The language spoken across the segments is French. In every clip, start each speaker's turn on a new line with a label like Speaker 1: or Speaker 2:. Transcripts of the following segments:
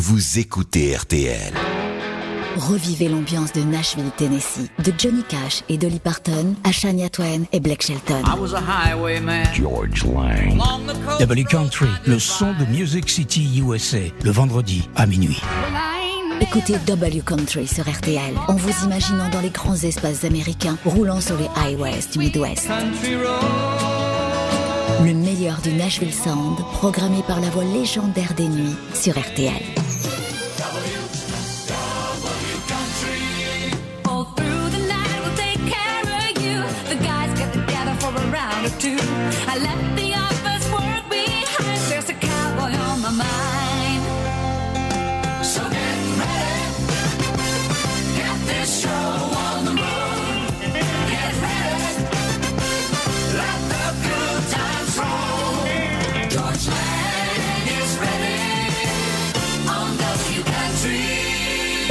Speaker 1: vous écoutez RTL.
Speaker 2: Revivez l'ambiance de Nashville, Tennessee, de Johnny Cash et Dolly Parton à Shania Twain et Blake Shelton.
Speaker 1: George Lang.
Speaker 3: W Country, le son de Music City USA, le vendredi à minuit.
Speaker 2: Écoutez W Country sur RTL en vous imaginant dans les grands espaces américains roulant sur les highways du Midwest. Le meilleur du Nashville Sound, programmé par la voix légendaire des nuits sur RTL.
Speaker 4: do. I let the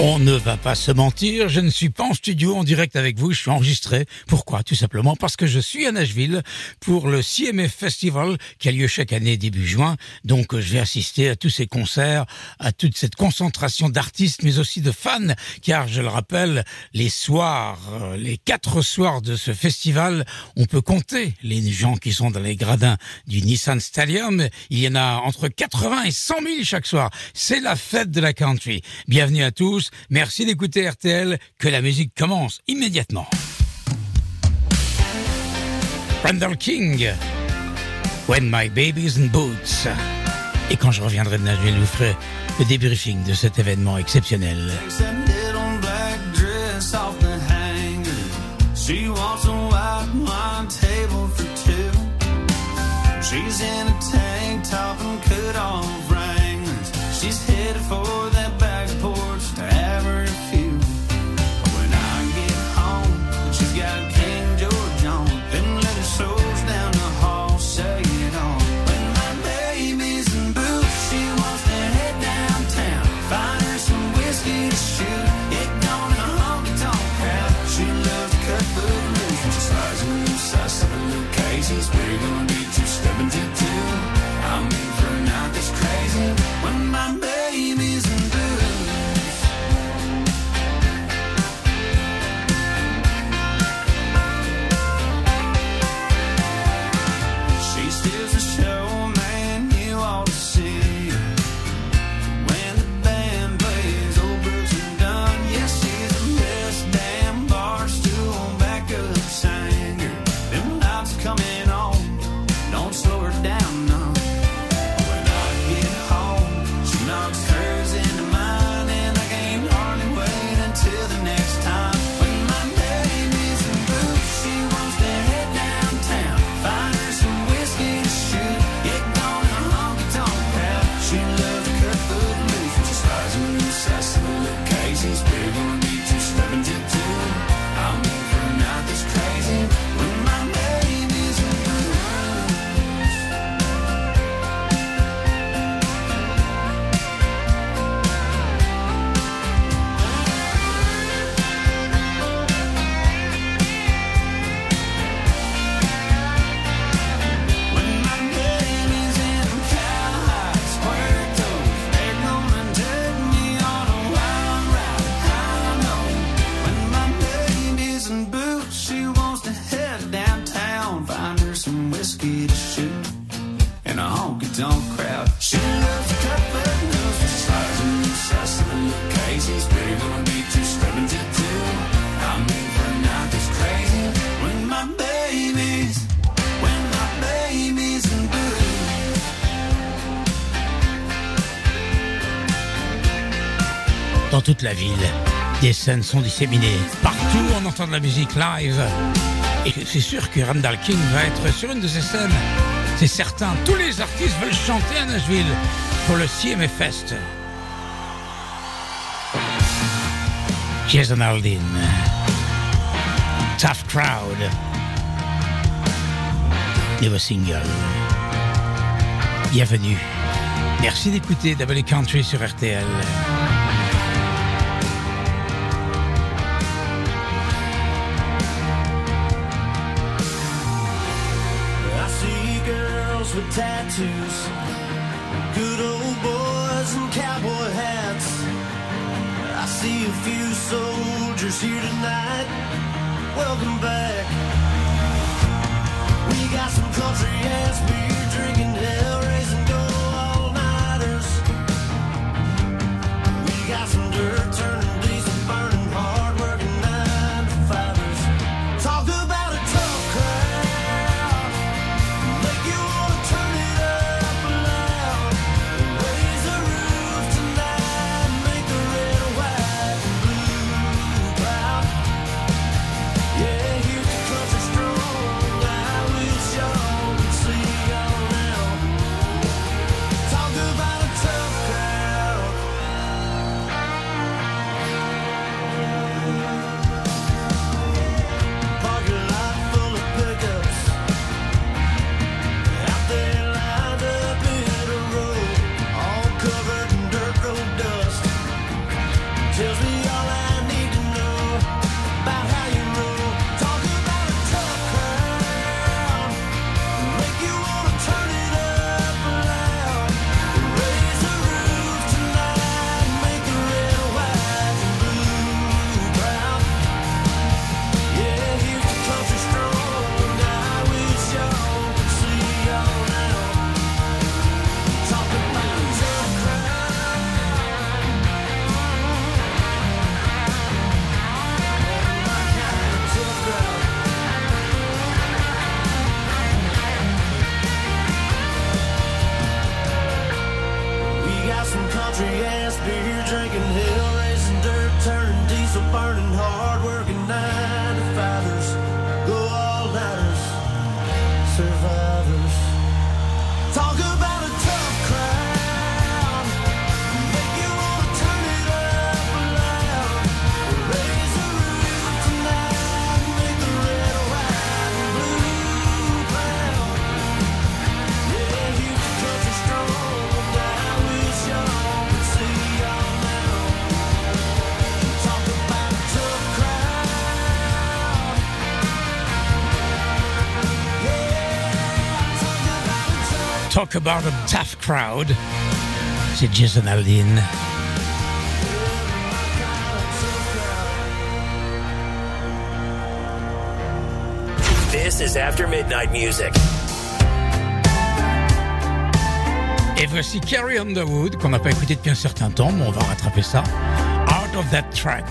Speaker 4: On
Speaker 3: ne va pas se mentir, je ne suis pas en studio en direct avec vous, je suis enregistré. Pourquoi? Tout simplement parce que je suis à Nashville pour le CMF Festival qui a lieu chaque année début juin. Donc je vais assister à tous ces concerts, à toute cette concentration d'artistes mais aussi de fans car je le rappelle, les soirs, euh, les quatre soirs de ce festival, on peut compter les gens qui sont dans les gradins du Nissan Stadium. Il y en a entre 80 et 100 000 chaque soir. C'est la fête de la country. Bienvenue à tous. Merci d'écouter RTL. Que la musique commence immédiatement. Randall King. When my baby's in boots. Et quand je reviendrai de Nashville, je vous ferai le débriefing de cet événement exceptionnel. Des scènes sont disséminées. Partout, on entend de la musique live. Et c'est sûr que Randall King va être sur une de ces scènes. C'est certain. Tous les artistes veulent chanter à Nashville pour le CMF Fest. Jason Aldean. Tough Crowd. Nouveau single. Bienvenue. Merci d'écouter W Country sur RTL.
Speaker 5: tattoos, good old boys and cowboy hats.
Speaker 6: I see a few soldiers here tonight. Welcome back. We got some country. About a Tough Crowd.
Speaker 7: C'est Jason Aldean.
Speaker 8: This is After Midnight Music.
Speaker 7: Et voici Carrie Underwood, qu'on n'a pas écouté depuis un certain temps, mais on va rattraper ça. Out of that track.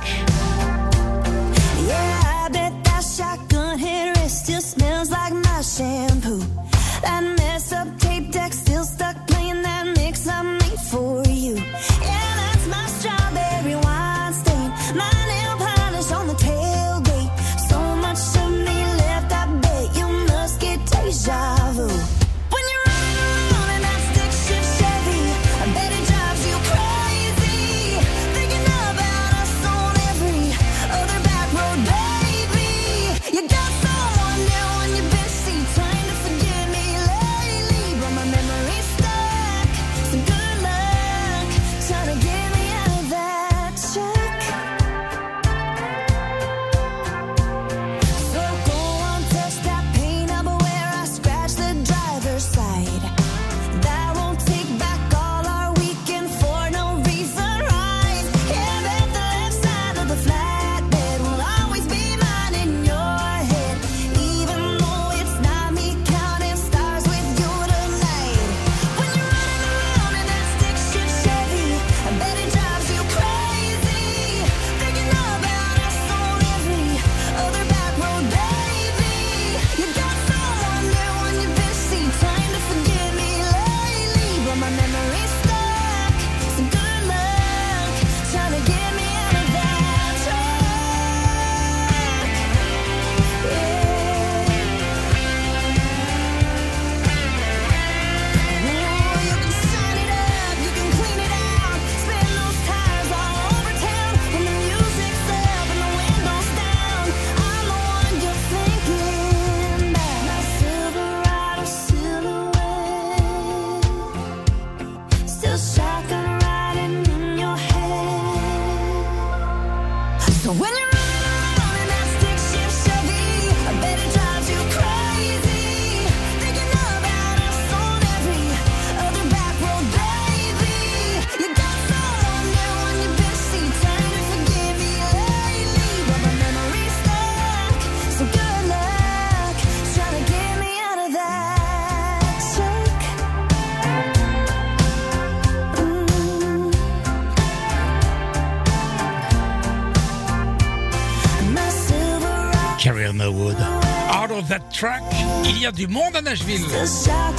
Speaker 3: Il y a du monde à Nashville.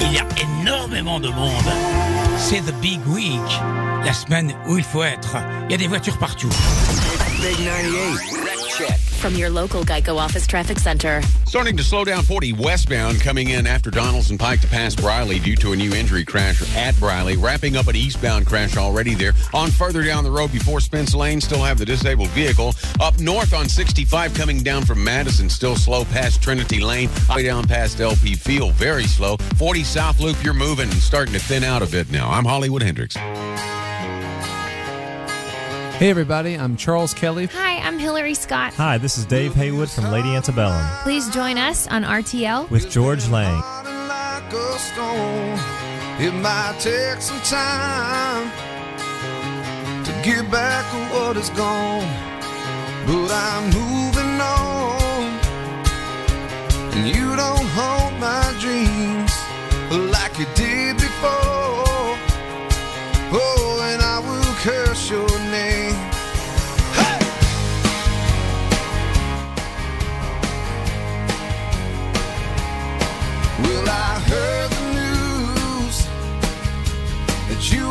Speaker 3: Il y a énormément de monde. C'est the big week, la semaine où il faut être. Il y a des voitures partout.
Speaker 1: Big 98.
Speaker 9: From your local Geico Office Traffic Center.
Speaker 10: Starting to slow down 40 westbound coming in after Donaldson Pike to pass Briley due to a new injury crash at Briley. Wrapping up an eastbound crash already there. On further down the road before Spence Lane, still have the disabled vehicle. Up north on 65 coming down from Madison, still slow past Trinity Lane. Way down past LP Field, very slow. 40 South Loop, you're moving and starting to thin out a bit now. I'm Hollywood Hendricks.
Speaker 11: Hey everybody, I'm Charles Kelly.
Speaker 12: Hi, I'm Hillary Scott.
Speaker 13: Hi, this is Dave Haywood from Lady Antebellum
Speaker 12: Please join us on RTL.
Speaker 13: with George Lang.
Speaker 5: like a stone. It might take some time to get back what is gone, but I'm moving on. And you don't hold my dreams like you did before. Oh, and I will curse your name.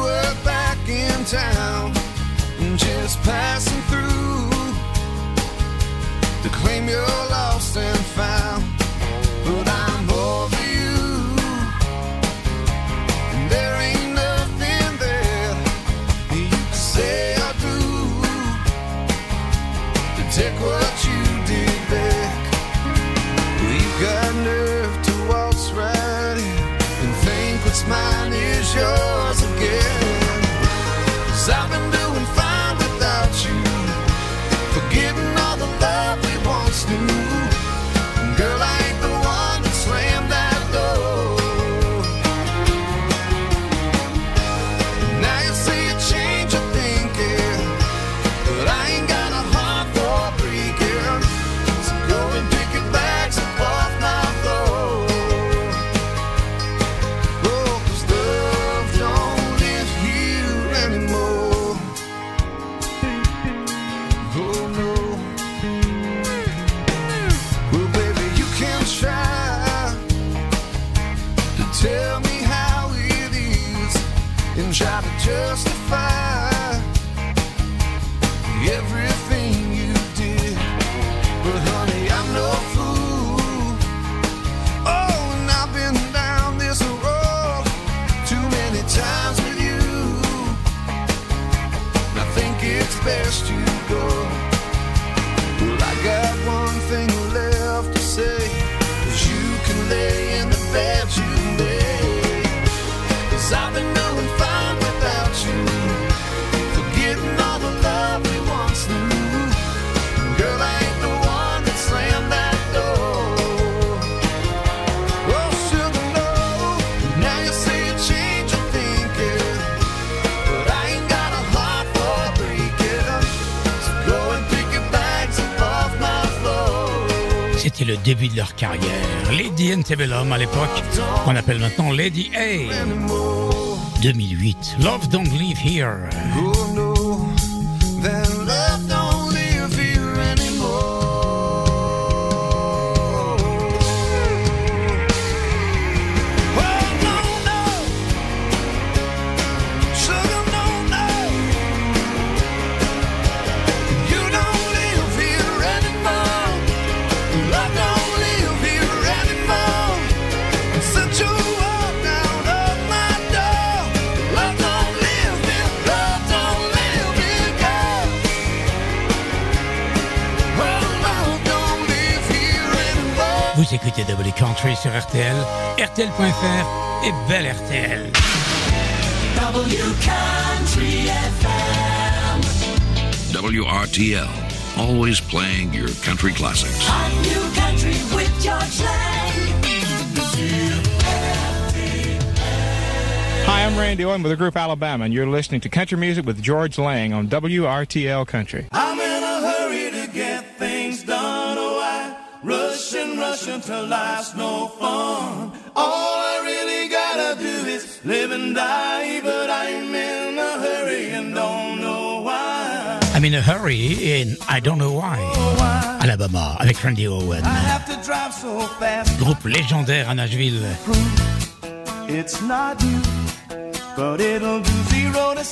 Speaker 5: Were back in town, just passing through to claim you're lost and found. But I'm over you, and there ain't nothing there you can say or do to take what Cause I've been doing fine without you, forgetting all
Speaker 3: début de leur carrière. Lady Antebellum à l'époque, qu'on appelle maintenant Lady A. 2008. Love Don't Live Here. Sur RTL, RTL.fr et belle RTL.
Speaker 14: WRTL, always playing your country classics.
Speaker 15: Hi, I'm Randy Owen with the group Alabama, and you're listening to Country Music with George Lang on WRTL Country.
Speaker 5: no. All I really gotta do is live and die, but I'm in a hurry and
Speaker 3: in I don't know why. Alabama avec Randy Owen.
Speaker 6: So
Speaker 3: Groupe légendaire à Nashville.
Speaker 6: It's not you, but it'll do 0 to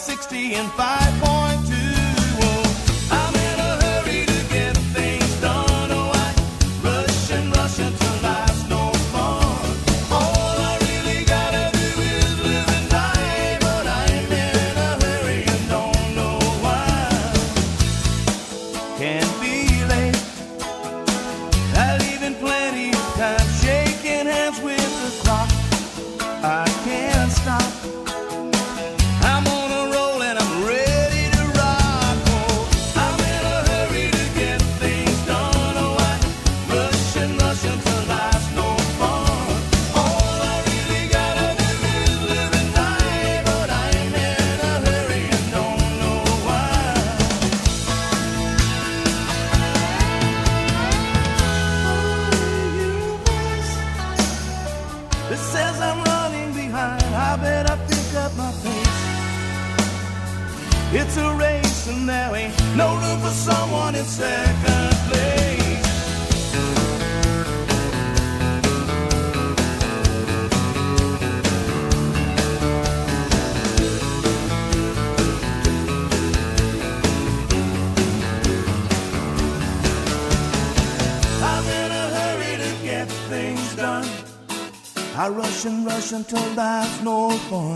Speaker 6: until there's no point.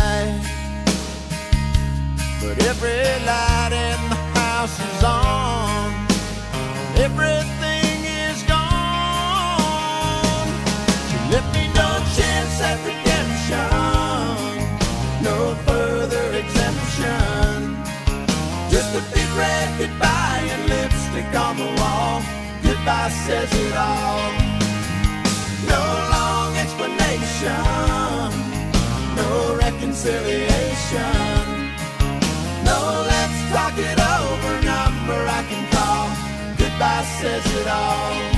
Speaker 6: But every light in the house is on. Everything is gone. She left me no chance at redemption, no further exemption. Just a big red goodbye and lipstick on the wall. Goodbye says it all. No long explanation, no reconciliation. So let's talk it over. Number I can call. Goodbye says it all.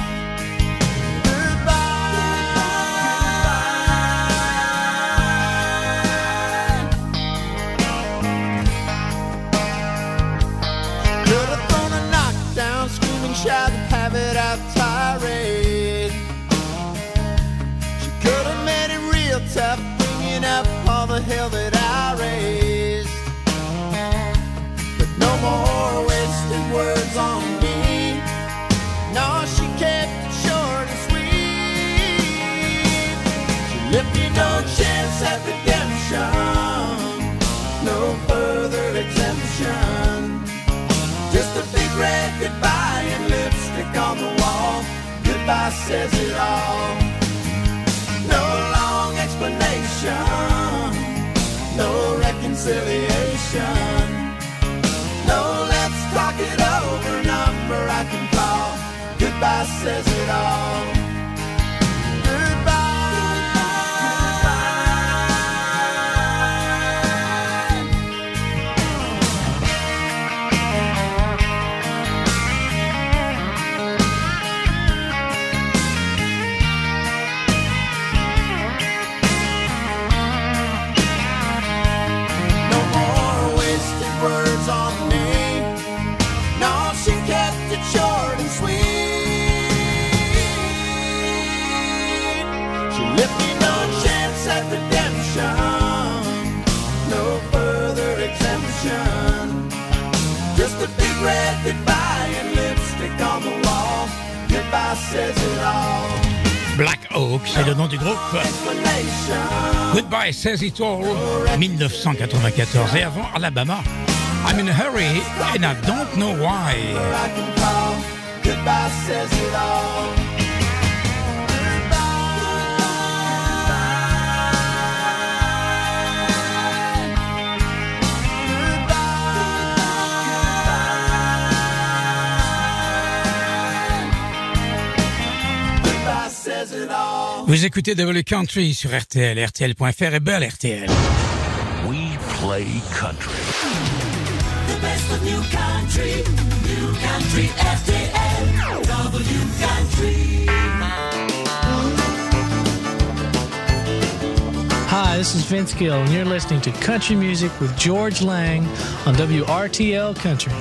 Speaker 6: says it all. No long explanation, no reconciliation. No, let's talk it over number I can call. Goodbye says it all.
Speaker 3: C'est le nom du groupe. Goodbye Says It All, 1994. Et avant, Alabama. I'm in a hurry and I don't know why.
Speaker 5: Goodbye says it all.
Speaker 3: Vous écoutez W Country sur RTL, RTL.fr et Bell RTL.
Speaker 14: We play country.
Speaker 5: The best of new country, new country RTL, W Country.
Speaker 16: Hi, this is Vince Gill, and you're listening to Country Music with George Lang on WRTL Country.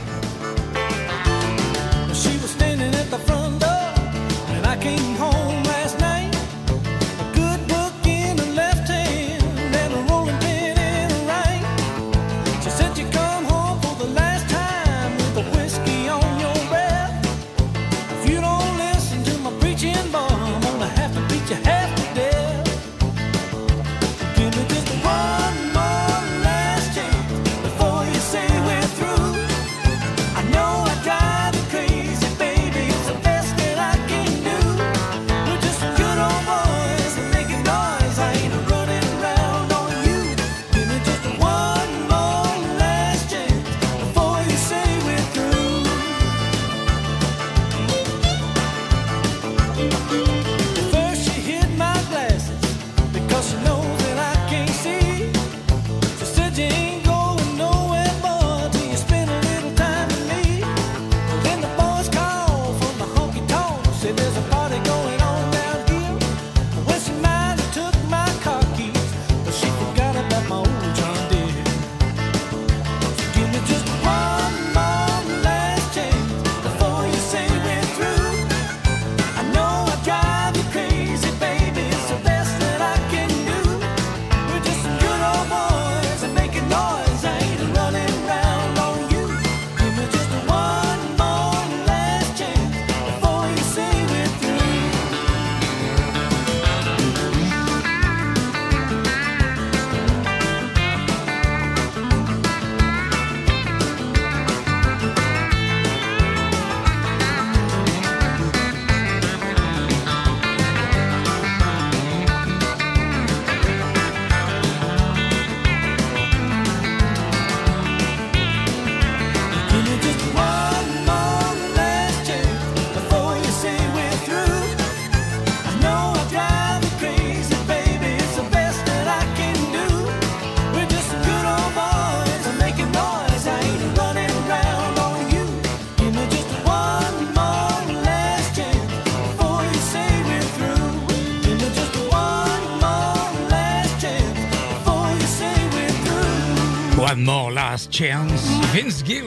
Speaker 5: Chance,
Speaker 3: Vince Gill,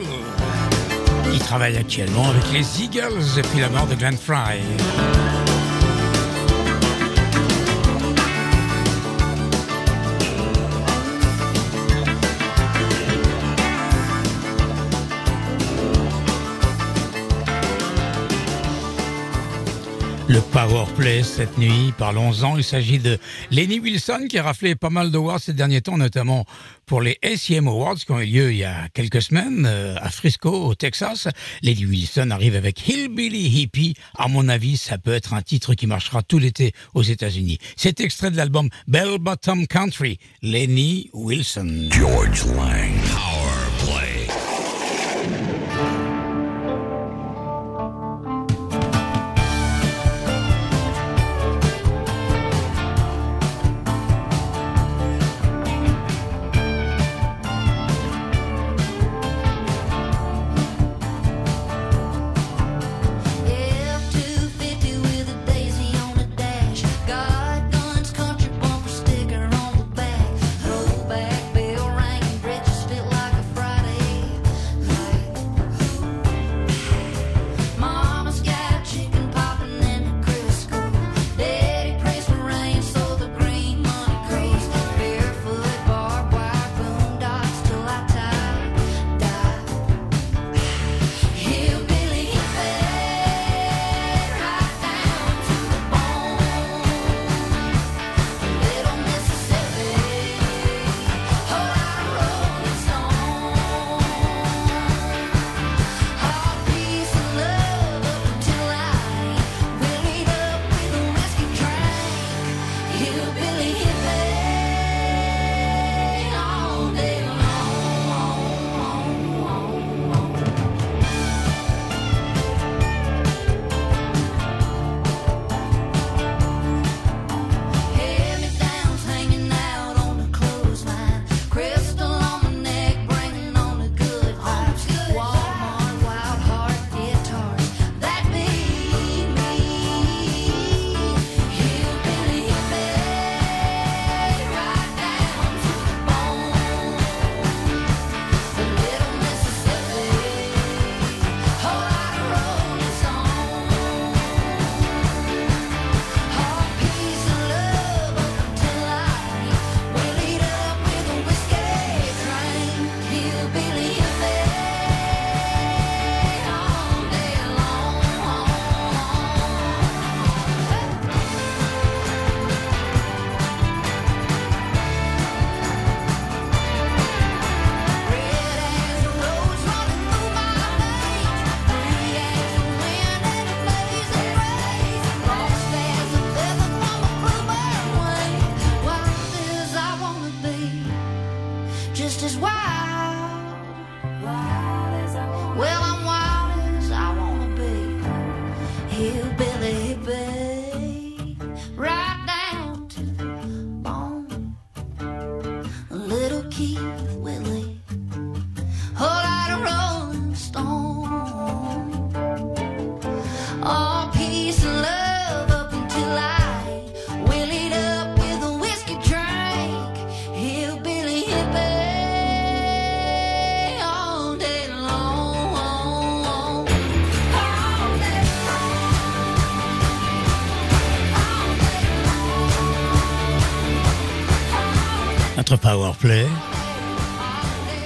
Speaker 3: qui travaille actuellement avec les Eagles depuis la mort de Glenn Fry. Le power play cette nuit, parlons-en. Il s'agit de Lenny Wilson qui a raflé pas mal d'awards ces derniers temps, notamment pour les SEM Awards qui ont eu lieu il y a quelques semaines euh, à Frisco, au Texas. Lenny Wilson arrive avec Hillbilly Hippie. À mon avis, ça peut être un titre qui marchera tout l'été aux États-Unis. C'est extrait de l'album Bell Bottom Country, Lenny Wilson.
Speaker 14: George Lang.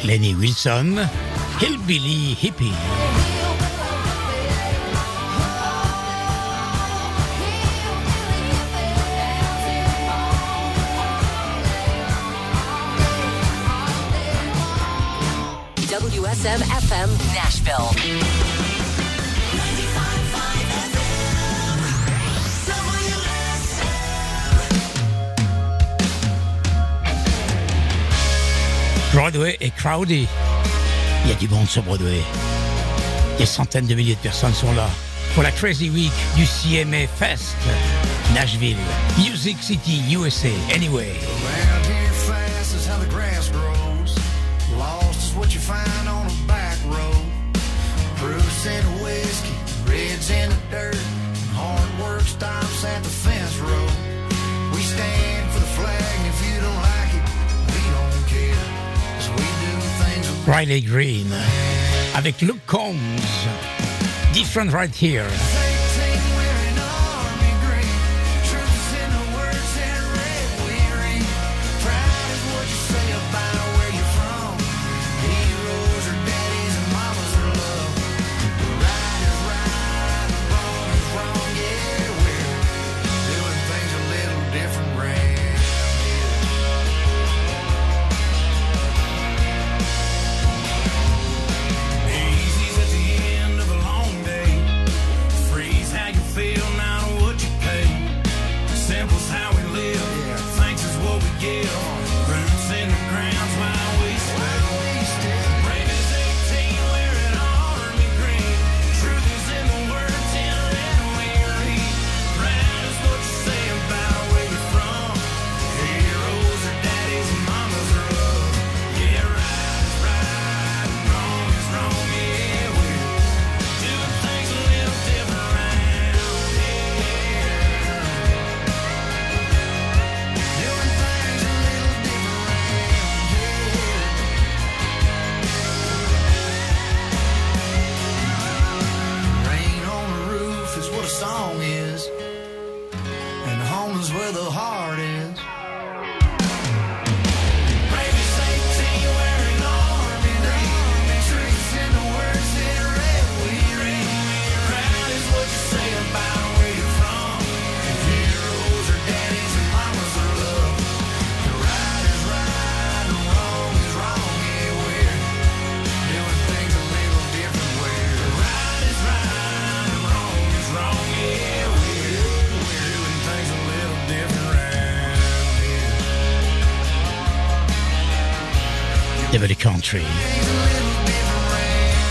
Speaker 5: Lenny Wilson, Hillbilly Hippie.
Speaker 4: WSM FM Nashville.
Speaker 5: Broadway est crowded. Il y a du monde sur Broadway. Des centaines de milliers de personnes sont là pour la Crazy Week du CMA Fest. Nashville, Music City, USA, anyway.
Speaker 3: In the dirt, hard work at the fence.
Speaker 5: Riley Green avec Luke Combs. Different right here.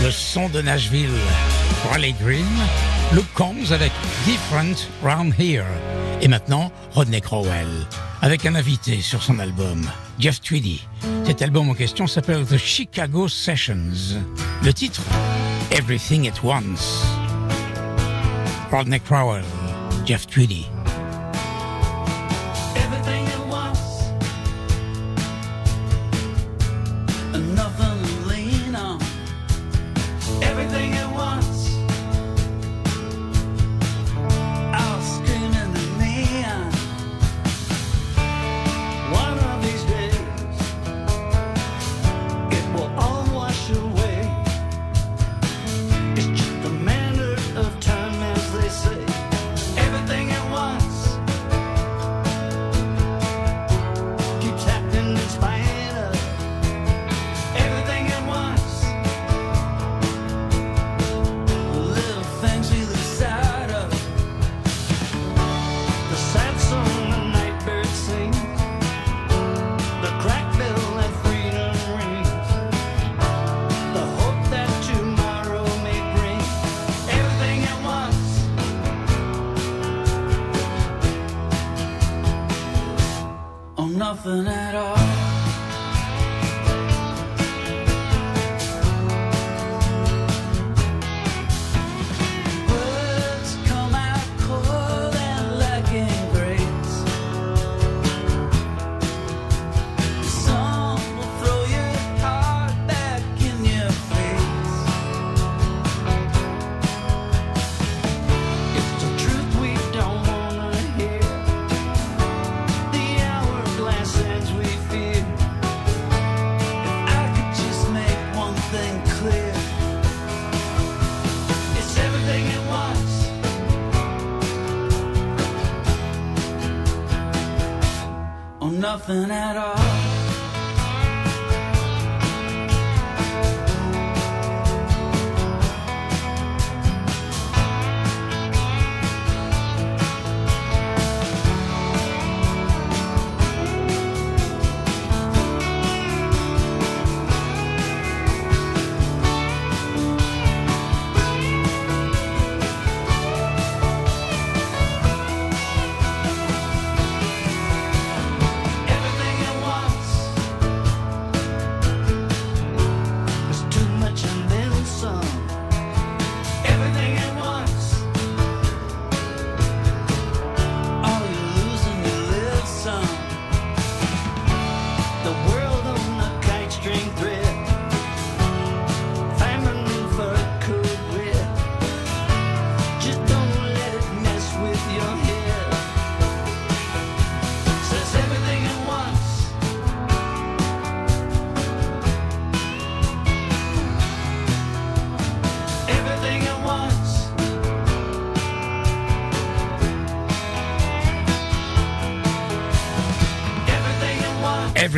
Speaker 5: Le son de Nashville, Raleigh Green, Luke Combs avec Different Round Here. Et maintenant, Rodney Crowell, avec un invité sur son album, Jeff Tweedy. Cet album en question s'appelle The Chicago Sessions. Le titre, Everything at Once. Rodney Crowell, Jeff Tweedy.
Speaker 3: Nothing at all.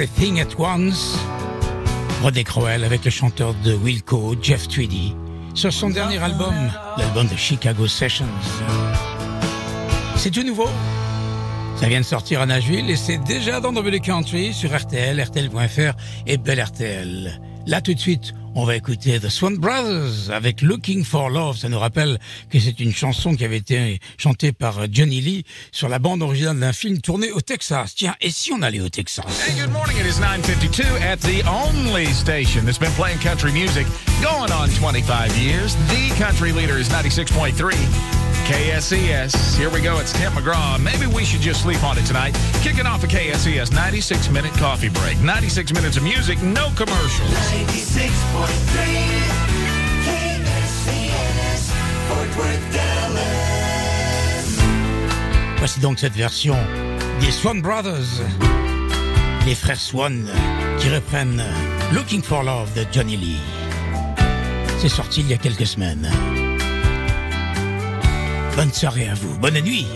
Speaker 3: Everything at Once. Rodney Crowell avec le chanteur de Wilco, Jeff Tweedy, sur son dernier album, l'album de Chicago Sessions. C'est tout nouveau. Ça vient de sortir à Nashville et c'est déjà dans W Country sur RTL, RTL.fr et Bel RTL. Là tout de suite, on va écouter The Swan Brothers avec Looking for Love. Ça nous rappelle que c'est une chanson qui avait été chantée par Johnny Lee sur la bande originale d'un film tourné au Texas. Tiens, et si on allait au Texas?
Speaker 17: Hey, good morning. It is 9:52 at the only station that's been playing country music going on 25 years. The country leader is 96.3 KSES. Here we go. It's Tim McGraw. Maybe we should just sleep on it tonight. Kicking off a KSES 96 minute coffee break. 96 minutes of music, no commercials.
Speaker 18: 96.3 KSCS Fort Worth, Dallas.
Speaker 3: Voici donc cette version des Swan Brothers, les frères Swan, qui reprennent Looking for Love de Johnny Lee. C'est sorti il y a quelques semaines. Bonne soirée à vous, bonne nuit.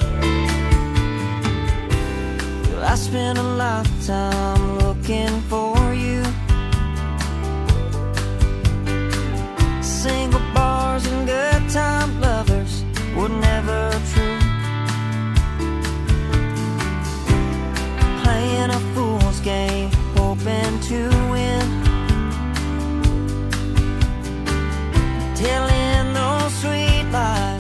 Speaker 18: I spent a lifetime looking for you. Single bars and good time lovers were never true. Playing a fool's game, hoping to win. Telling those sweet lies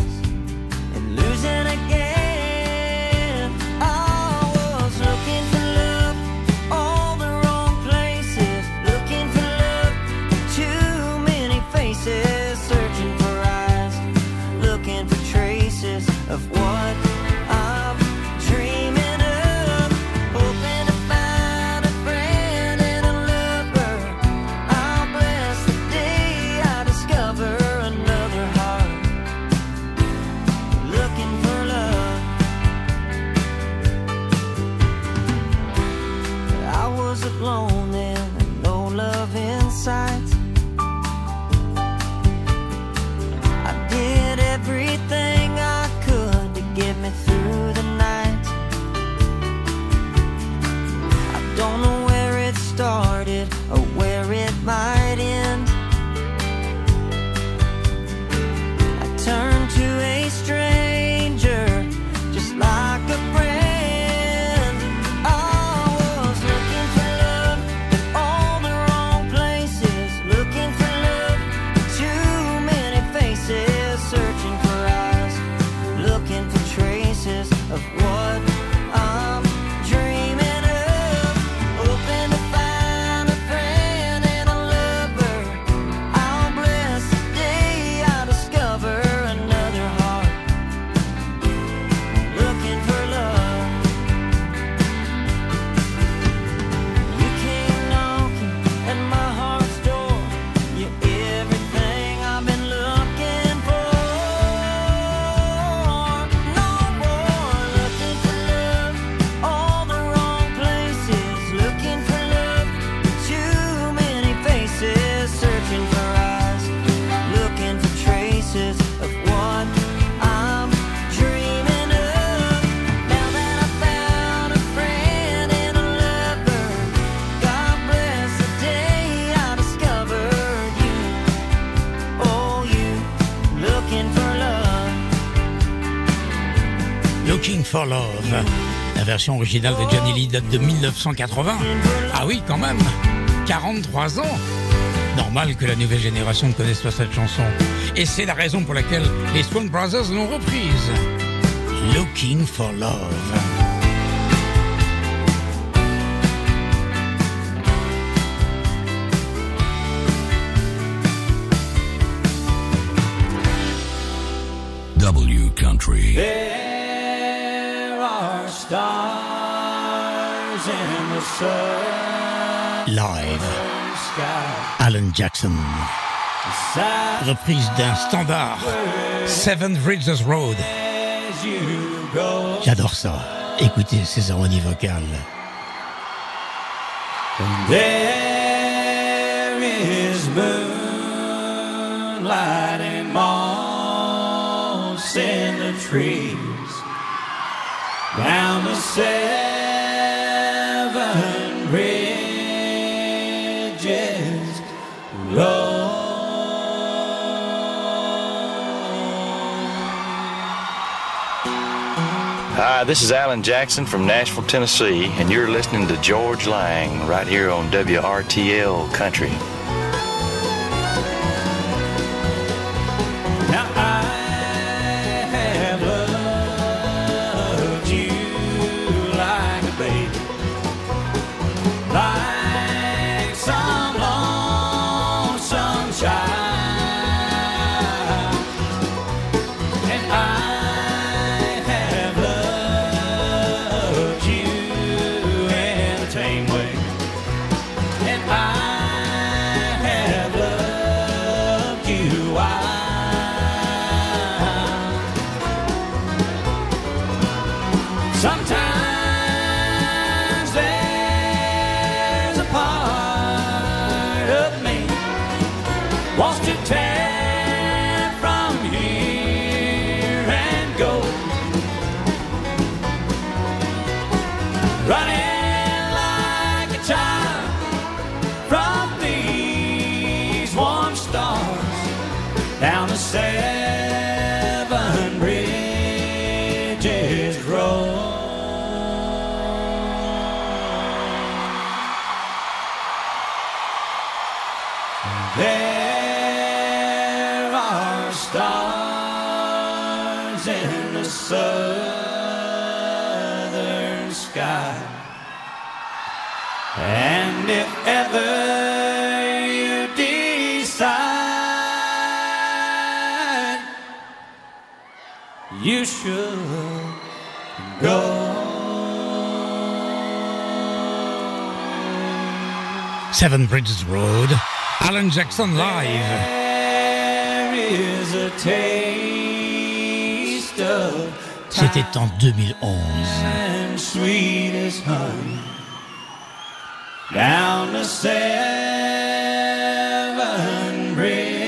Speaker 3: version originale de Johnny Lee date de 1980. Ah oui, quand même 43 ans Normal que la nouvelle génération ne connaisse pas cette chanson. Et c'est la raison pour laquelle les Swan Brothers l'ont reprise. Looking for Love. Live. Alan Jackson. Reprise d'un standard. Seven Bridges Road.
Speaker 19: as you go.
Speaker 3: J'adore ça. Écoutez ces harmonies vocales.
Speaker 19: There is moonlight and moss in the trees down the seven
Speaker 20: Hi, this is Alan Jackson from Nashville, Tennessee, and you're listening to George Lang right here on WRTL Country.
Speaker 19: Should.
Speaker 3: Seven Bridges Road. Alan Jackson live. C'était en 2011.
Speaker 19: and sweet as honey down the seven bridges.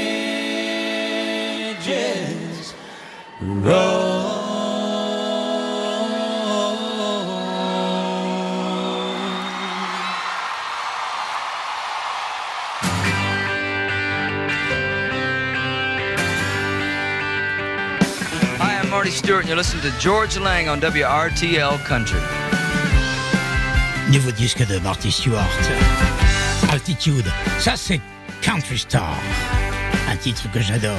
Speaker 21: Marty Stewart, and you're listening to George Lang on WRTL Country.
Speaker 3: Nouveau disque de Marty Stewart. Altitude. Ça, c'est Country Star. Un titre que j'adore.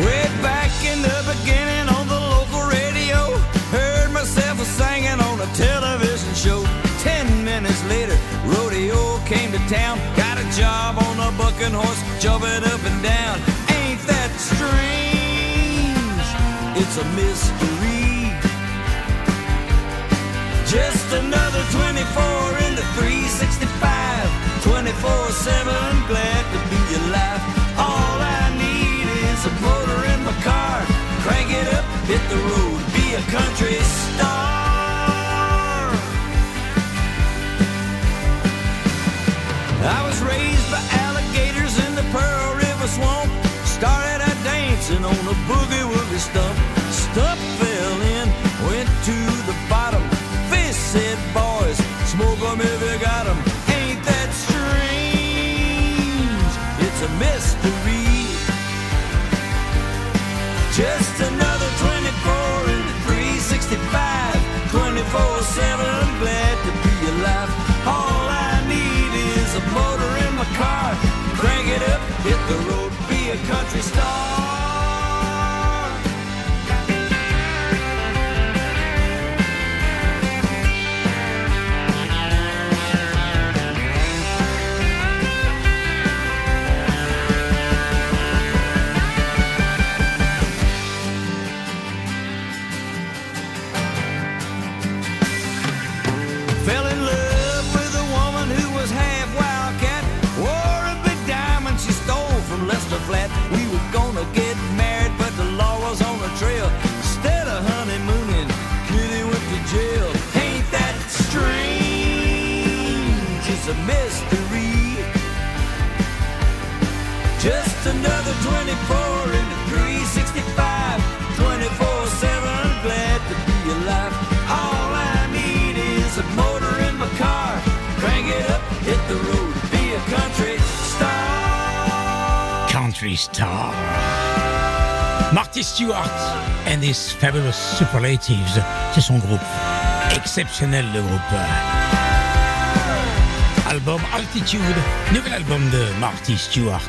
Speaker 19: Way back in the beginning on the local radio, heard myself singing on a television show. Ten minutes later, rodeo came to town, got a job on a bucking horse, jumping up a mystery. Just another 24 into 365. 24 7, glad to be alive. All I need is a motor in my car. Crank it up, hit the road, be a country star. I was raised by alligators in the Pearl River swamp. Started out dancing on a boogie 365, 24 7. Glad to be alive. All I need is a motor in my car. Crank it up, hit the road, be a country star. Trail. Instead of honeymooning, Kitty went to jail. Ain't that strange? It's a mystery. Just another 24 into 365, 24 7. Glad to be alive. All I need is a motor in my car. Crank it up, hit the road, be a country star.
Speaker 5: Country Star. Marty Stewart and his fabulous superlatives. C'est son groupe. Exceptionnel le groupe. Album Altitude, nouvel album de Marty Stewart.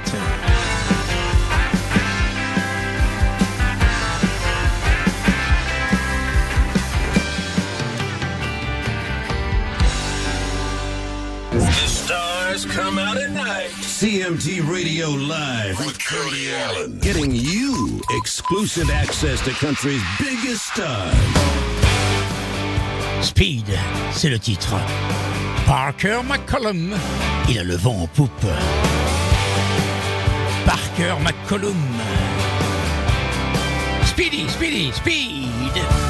Speaker 3: CMT Radio Live with Cody Allen. Getting you exclusive access to country's biggest stars.
Speaker 5: Speed, c'est le titre. Parker McCollum, il a le vent en poupe. Parker McCollum. Speedy, speedy, speed.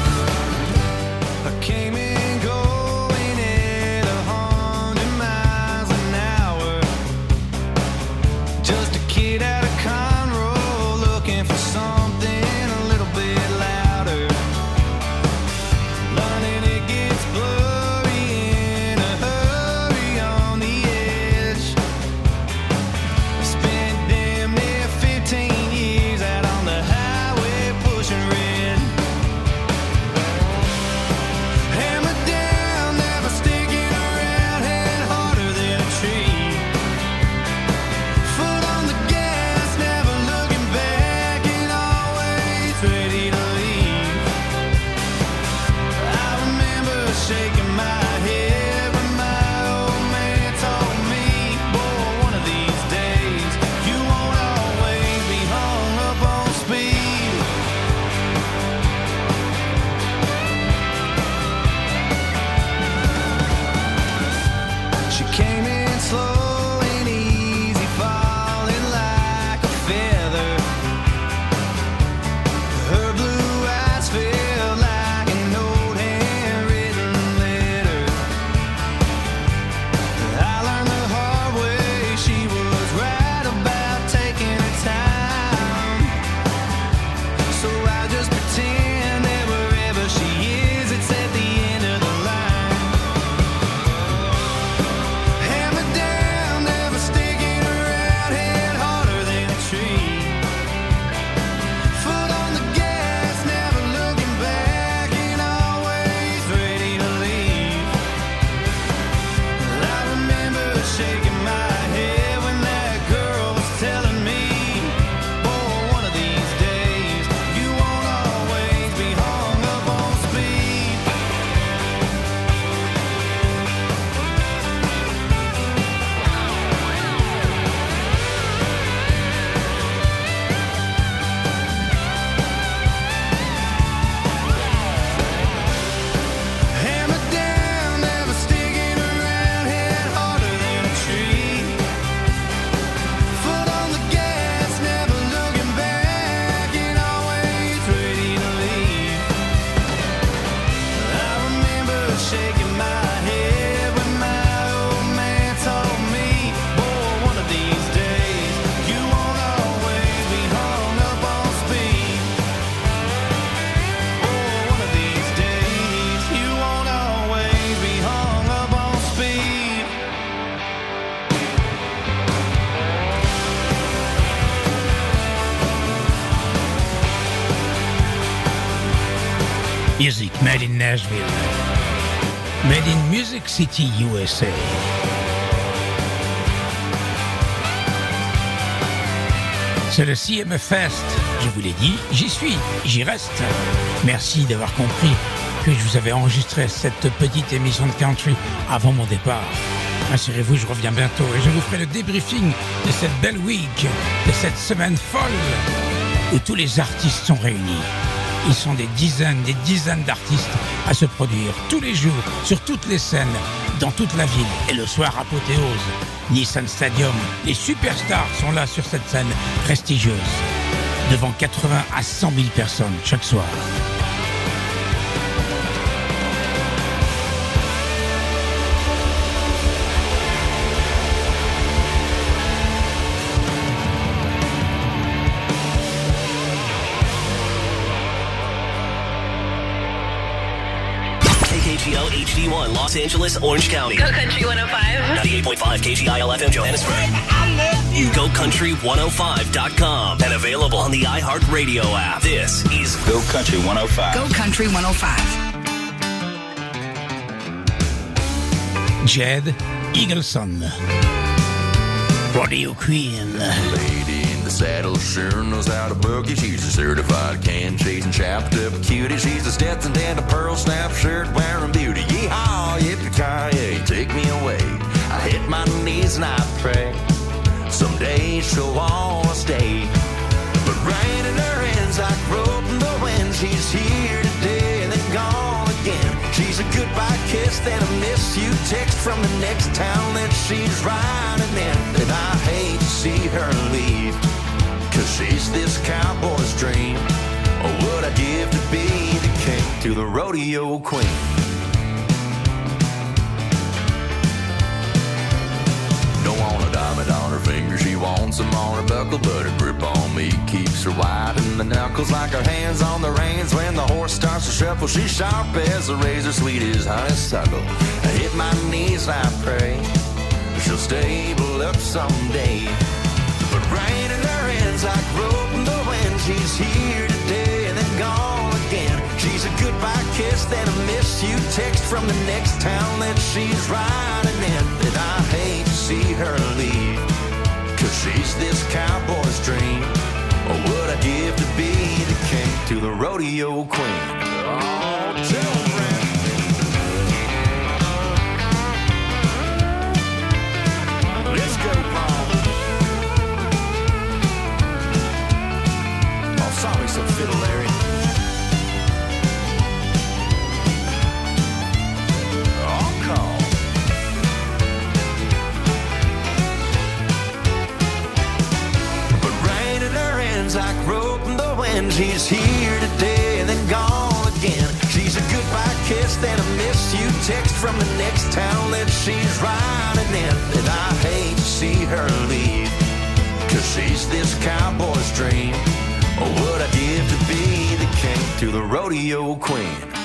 Speaker 3: Nashville. Made in Music City, USA. C'est le CMF Fest. Je vous l'ai dit, j'y suis, j'y reste. Merci d'avoir compris que je vous avais enregistré cette petite émission de country avant mon départ. Rassurez-vous, je reviens bientôt et je vous ferai le débriefing de cette belle week, de cette semaine folle où tous les artistes sont réunis. Ils sont des dizaines, des dizaines d'artistes à se produire tous les jours, sur toutes les scènes, dans toute la ville. Et le soir, apothéose, Nissan Stadium, les superstars sont là sur cette scène prestigieuse, devant 80 à 100 000 personnes chaque soir.
Speaker 8: KKGL HD1 Los Angeles, Orange County.
Speaker 22: Go Country 105.
Speaker 8: 98.5 KGIL FM Johannesburg. GoCountry105.com and available on the iHeartRadio app. This is Go Country 105.
Speaker 22: Go Country 105.
Speaker 3: Jed Eagleson. Rodeo Queen.
Speaker 23: Lady in the saddle sure knows how to boogie. She's a certified can chasing chapped up cutie. She's a Stetson and a pearl snap shirt wearing beauty. Yeehaw, yippee ki take me away. I hit my knees and I pray. Someday she'll wanna stay. But rain in her hands like rope in the wind. She's here today and then gone again. She's a goodbye kiss, then a miss you text from the next town that she's riding in. And I hate to see her leave. She's this cowboy's dream. Or would I give to be the king to the rodeo queen? Don't want a diamond on her finger, she wants them on her buckle, but her grip on me keeps her wide in the knuckles like her hands on the reins. When the horse starts to shuffle, she's sharp as a razor, sweet as honeysuckle. I hit my knees, I pray she'll stable up someday. Hands like rope in the wind. She's here today and then gone again. She's a goodbye kiss, then a miss you text from the next town that she's riding in. And I hate to see her leave. Cause she's this cowboy's dream. Or would I give to be the king to the rodeo queen? Oh, tell Oh, sorry, some fiddle, Larry. Call. But rain in her hands like rope in the wind. She's here today and then gone again. She's a goodbye kiss, then a miss you text from the next town that she's riding in. And I hate to see her leave. Cause she's this cowboy's dream. Or would I give to be the king to the rodeo queen?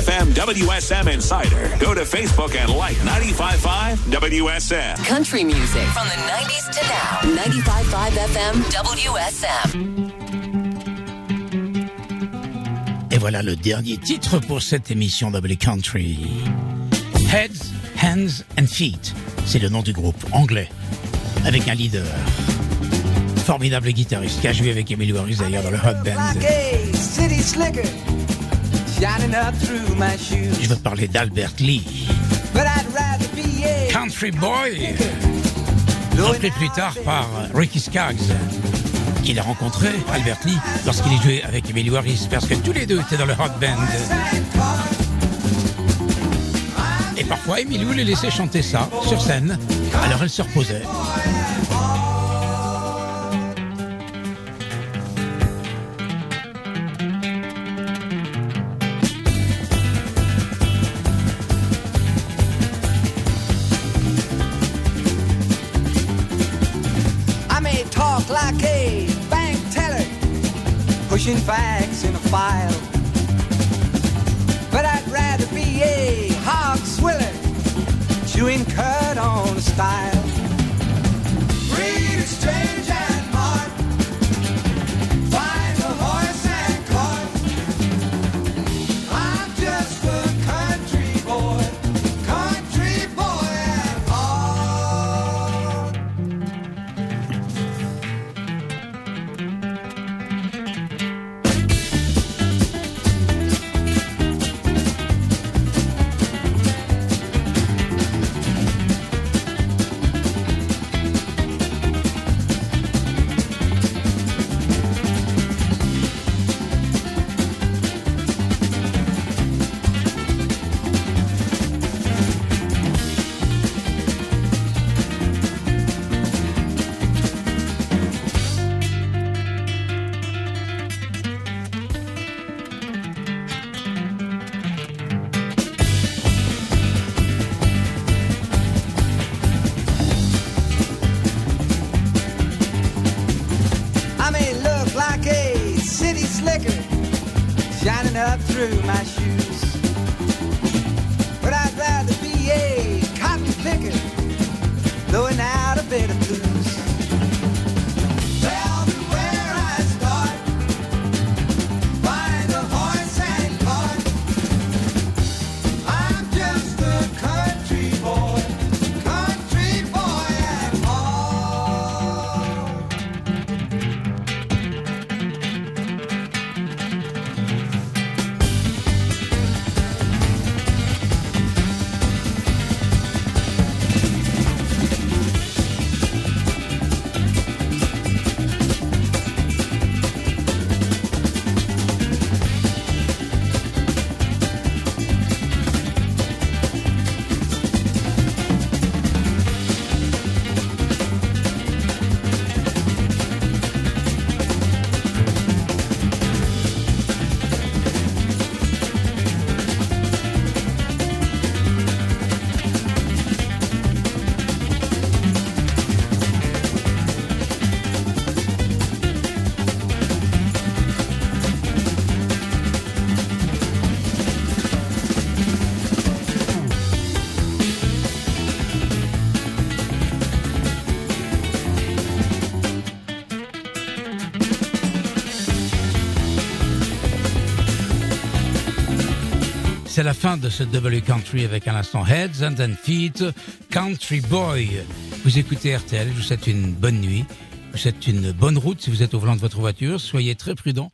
Speaker 24: FM WSM Insider. Go to Facebook and like 95.5 WSM.
Speaker 25: Country music from the 90s to now. 95.5 FM WSM.
Speaker 3: Et voilà le dernier titre pour cette émission Double Country. Heads, Hands and Feet, c'est le nom du groupe anglais, avec un leader. Formidable guitariste qui a joué avec Emily Harris d'ailleurs dans le Hot Band. Je veux parler d'Albert Lee,
Speaker 5: But I'd rather be a
Speaker 3: Country Boy, repris plus tard par Ricky Skaggs, qu'il a rencontré, Albert Lee, lorsqu'il est joué avec Emily Harris, parce que tous les deux étaient dans le Hot Band. Et parfois, Emilou les laissait chanter ça sur scène. Alors elle se reposait.
Speaker 26: Pushing facts in a file. But I'd rather be a hog swiller, chewing cud on a style. Slicker shining up through my shoes.
Speaker 3: C'est la fin de ce W Country avec un instant Heads and Feet, Country Boy. Vous écoutez RTL, je vous souhaite une bonne nuit. Je vous souhaite une bonne route si vous êtes au volant de votre voiture. Soyez très prudents.